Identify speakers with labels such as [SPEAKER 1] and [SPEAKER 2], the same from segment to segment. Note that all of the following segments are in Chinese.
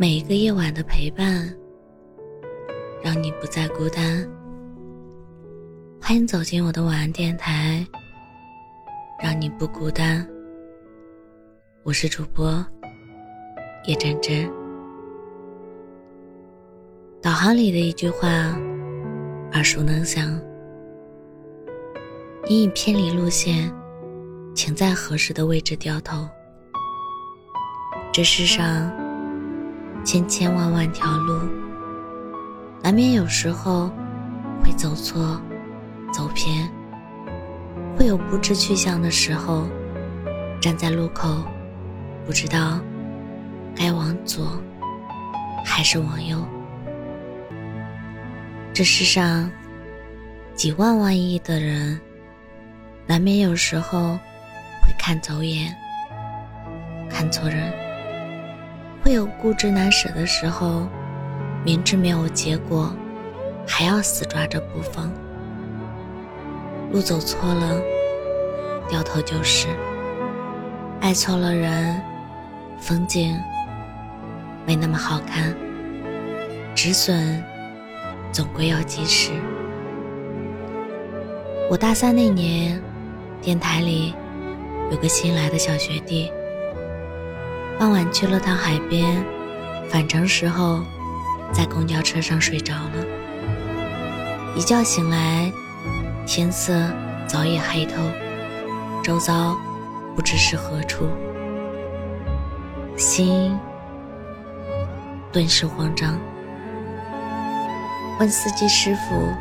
[SPEAKER 1] 每一个夜晚的陪伴，让你不再孤单。欢迎走进我的晚安电台，让你不孤单。我是主播叶真真。导航里的一句话耳熟能详：你已偏离路线，请在合适的位置掉头。这世上千千万万条路，难免有时候会走错、走偏，会有不知去向的时候，站在路口，不知道该往左还是往右。这世上几万万亿的人，难免有时候会看走眼、看错人。会有固执难舍的时候，明知没有结果，还要死抓着不放。路走错了，掉头就是；爱错了人，风景没那么好看。止损总归要及时。我大三那年，电台里有个新来的小学弟。傍晚去了趟海边，返程时候在公交车上睡着了。一觉醒来，天色早已黑透，周遭不知是何处，心顿时慌张。问司机师傅：“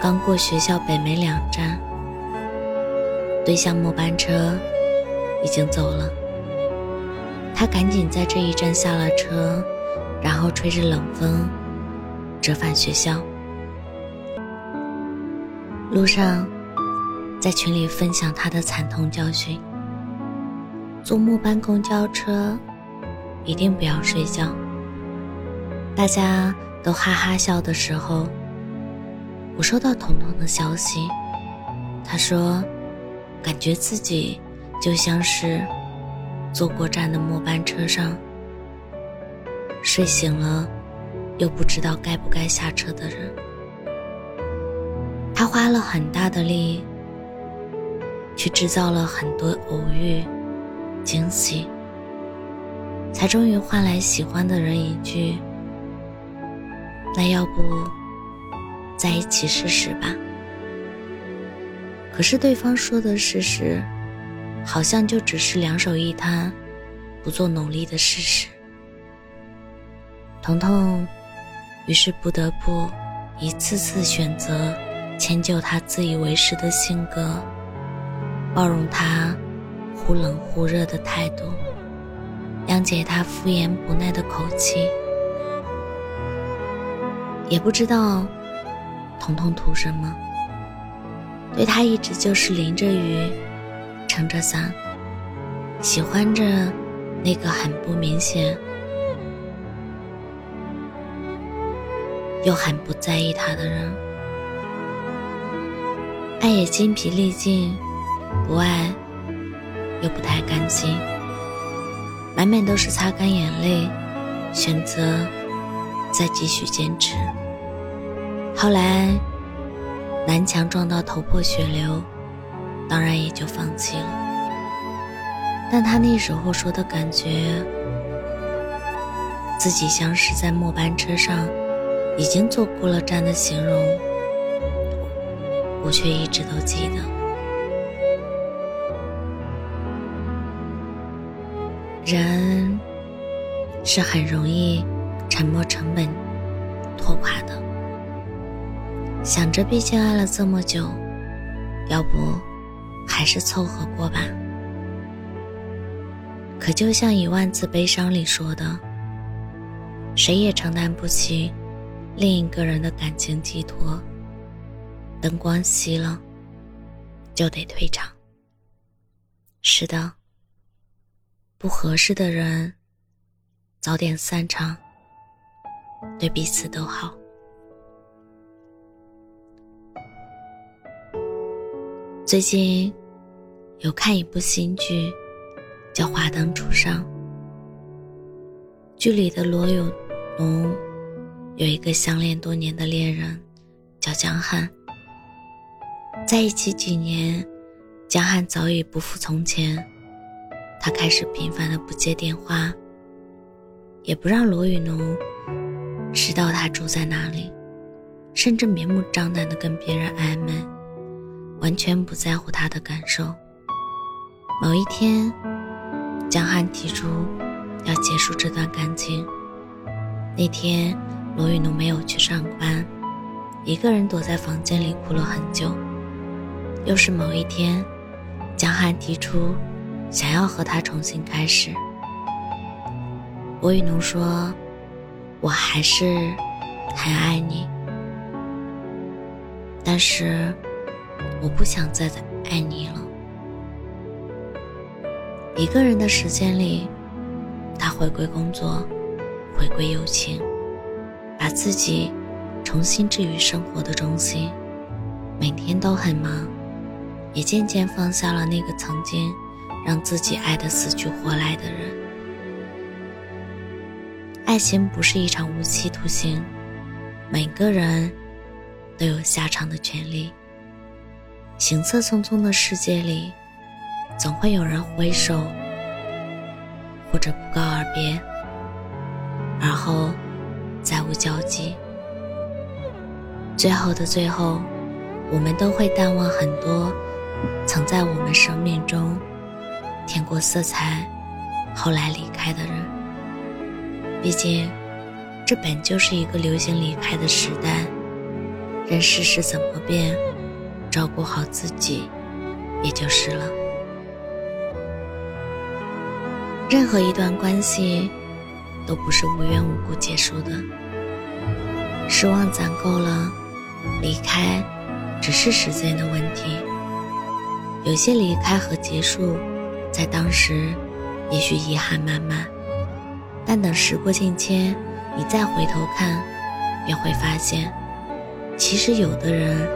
[SPEAKER 1] 刚过学校北门两站，对向末班车。”已经走了，他赶紧在这一站下了车，然后吹着冷风折返学校。路上，在群里分享他的惨痛教训：坐末班公交车一定不要睡觉。大家都哈哈笑的时候，我收到彤彤的消息，他说，感觉自己。就像是坐过站的末班车上，睡醒了又不知道该不该下车的人。他花了很大的力，去制造了很多偶遇、惊喜，才终于换来喜欢的人一句：“那要不在一起试试吧？”可是对方说的事实。好像就只是两手一摊，不做努力的事实。彤彤于是不得不一次次选择迁就他自以为是的性格，包容他忽冷忽热的态度，谅解他敷衍不耐的口气。也不知道彤彤图什么，对他一直就是淋着雨。撑着伞，喜欢着那个很不明显又很不在意他的人，爱也精疲力尽，不爱又不太甘心，满满都是擦干眼泪，选择再继续坚持。后来，南墙撞到头破血流。当然也就放弃了。但他那时候说的感觉，自己像是在末班车上已经坐过了站的形容，我却一直都记得。人是很容易沉没成本拖垮的。想着毕竟爱了这么久，要不。还是凑合过吧。可就像《一万次悲伤》里说的，谁也承担不起另一个人的感情寄托。灯光熄了，就得退场。是的，不合适的人，早点散场，对彼此都好。最近有看一部新剧，叫《华灯初上》，剧里的罗有龙有一个相恋多年的恋人，叫江汉。在一起几年，江汉早已不复从前，他开始频繁的不接电话，也不让罗雨农知道他住在哪里，甚至明目张胆的跟别人暧昧，完全不在乎他的感受。某一天，江汉提出。要结束这段感情。那天，罗雨农没有去上班，一个人躲在房间里哭了很久。又是某一天，江汉提出想要和他重新开始。罗雨农说：“我还是很爱你，但是我不想再爱你了。”一个人的时间里。他回归工作，回归友情，把自己重新置于生活的中心。每天都很忙，也渐渐放下了那个曾经让自己爱得死去活来的人。爱情不是一场无期徒刑，每个人都有下场的权利。行色匆匆的世界里，总会有人挥手。或者不告而别，而后再无交集。最后的最后，我们都会淡忘很多曾在我们生命中添过色彩、后来离开的人。毕竟，这本就是一个流行离开的时代。任世事怎么变，照顾好自己，也就是了。任何一段关系都不是无缘无故结束的，失望攒够了，离开只是时间的问题。有些离开和结束，在当时也许遗憾满满，但等时过境迁，你再回头看，便会发现，其实有的人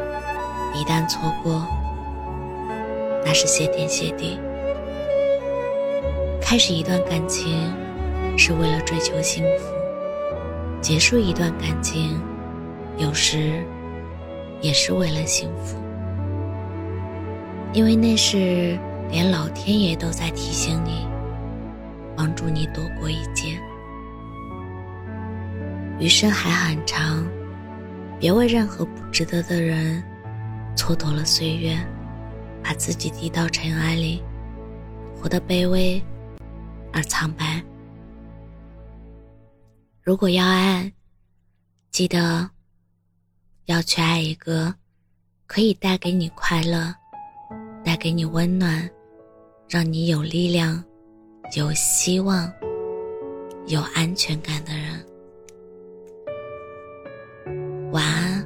[SPEAKER 1] 一旦错过，那是谢天谢地。开始一段感情是为了追求幸福，结束一段感情有时也是为了幸福，因为那是连老天爷都在提醒你，帮助你躲过一劫。余生还很长，别为任何不值得的人蹉跎了岁月，把自己低到尘埃里，活得卑微。而苍白。如果要爱，记得要去爱一个可以带给你快乐、带给你温暖、让你有力量、有希望、有安全感的人。晚安，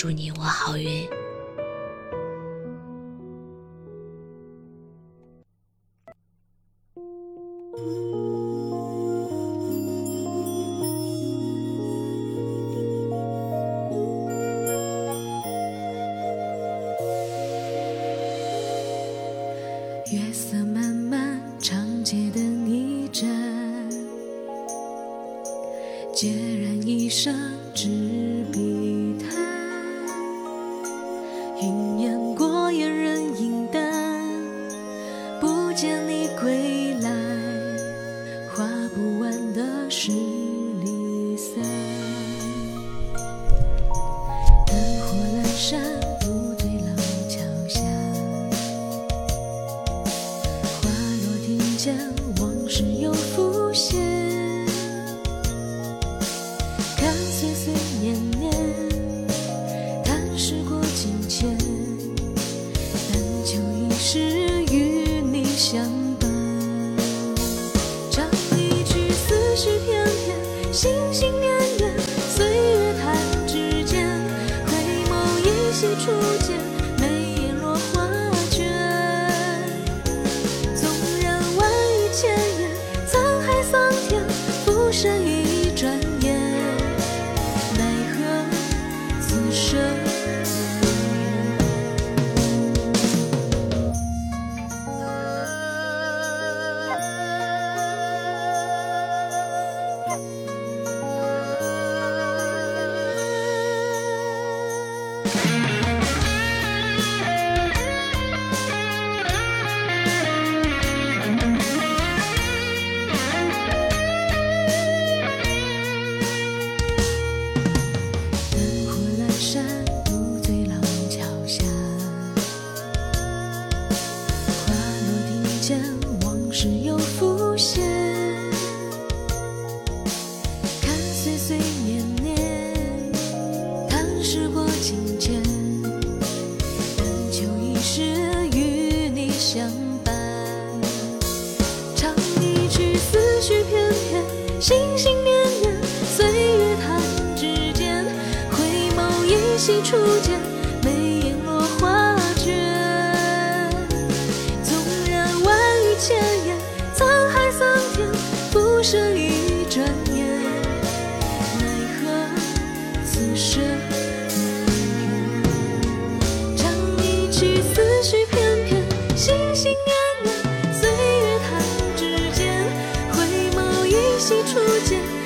[SPEAKER 1] 祝你我好运。
[SPEAKER 2] 月色漫漫，长街灯一盏，孑然一身执笔谈。是。初见，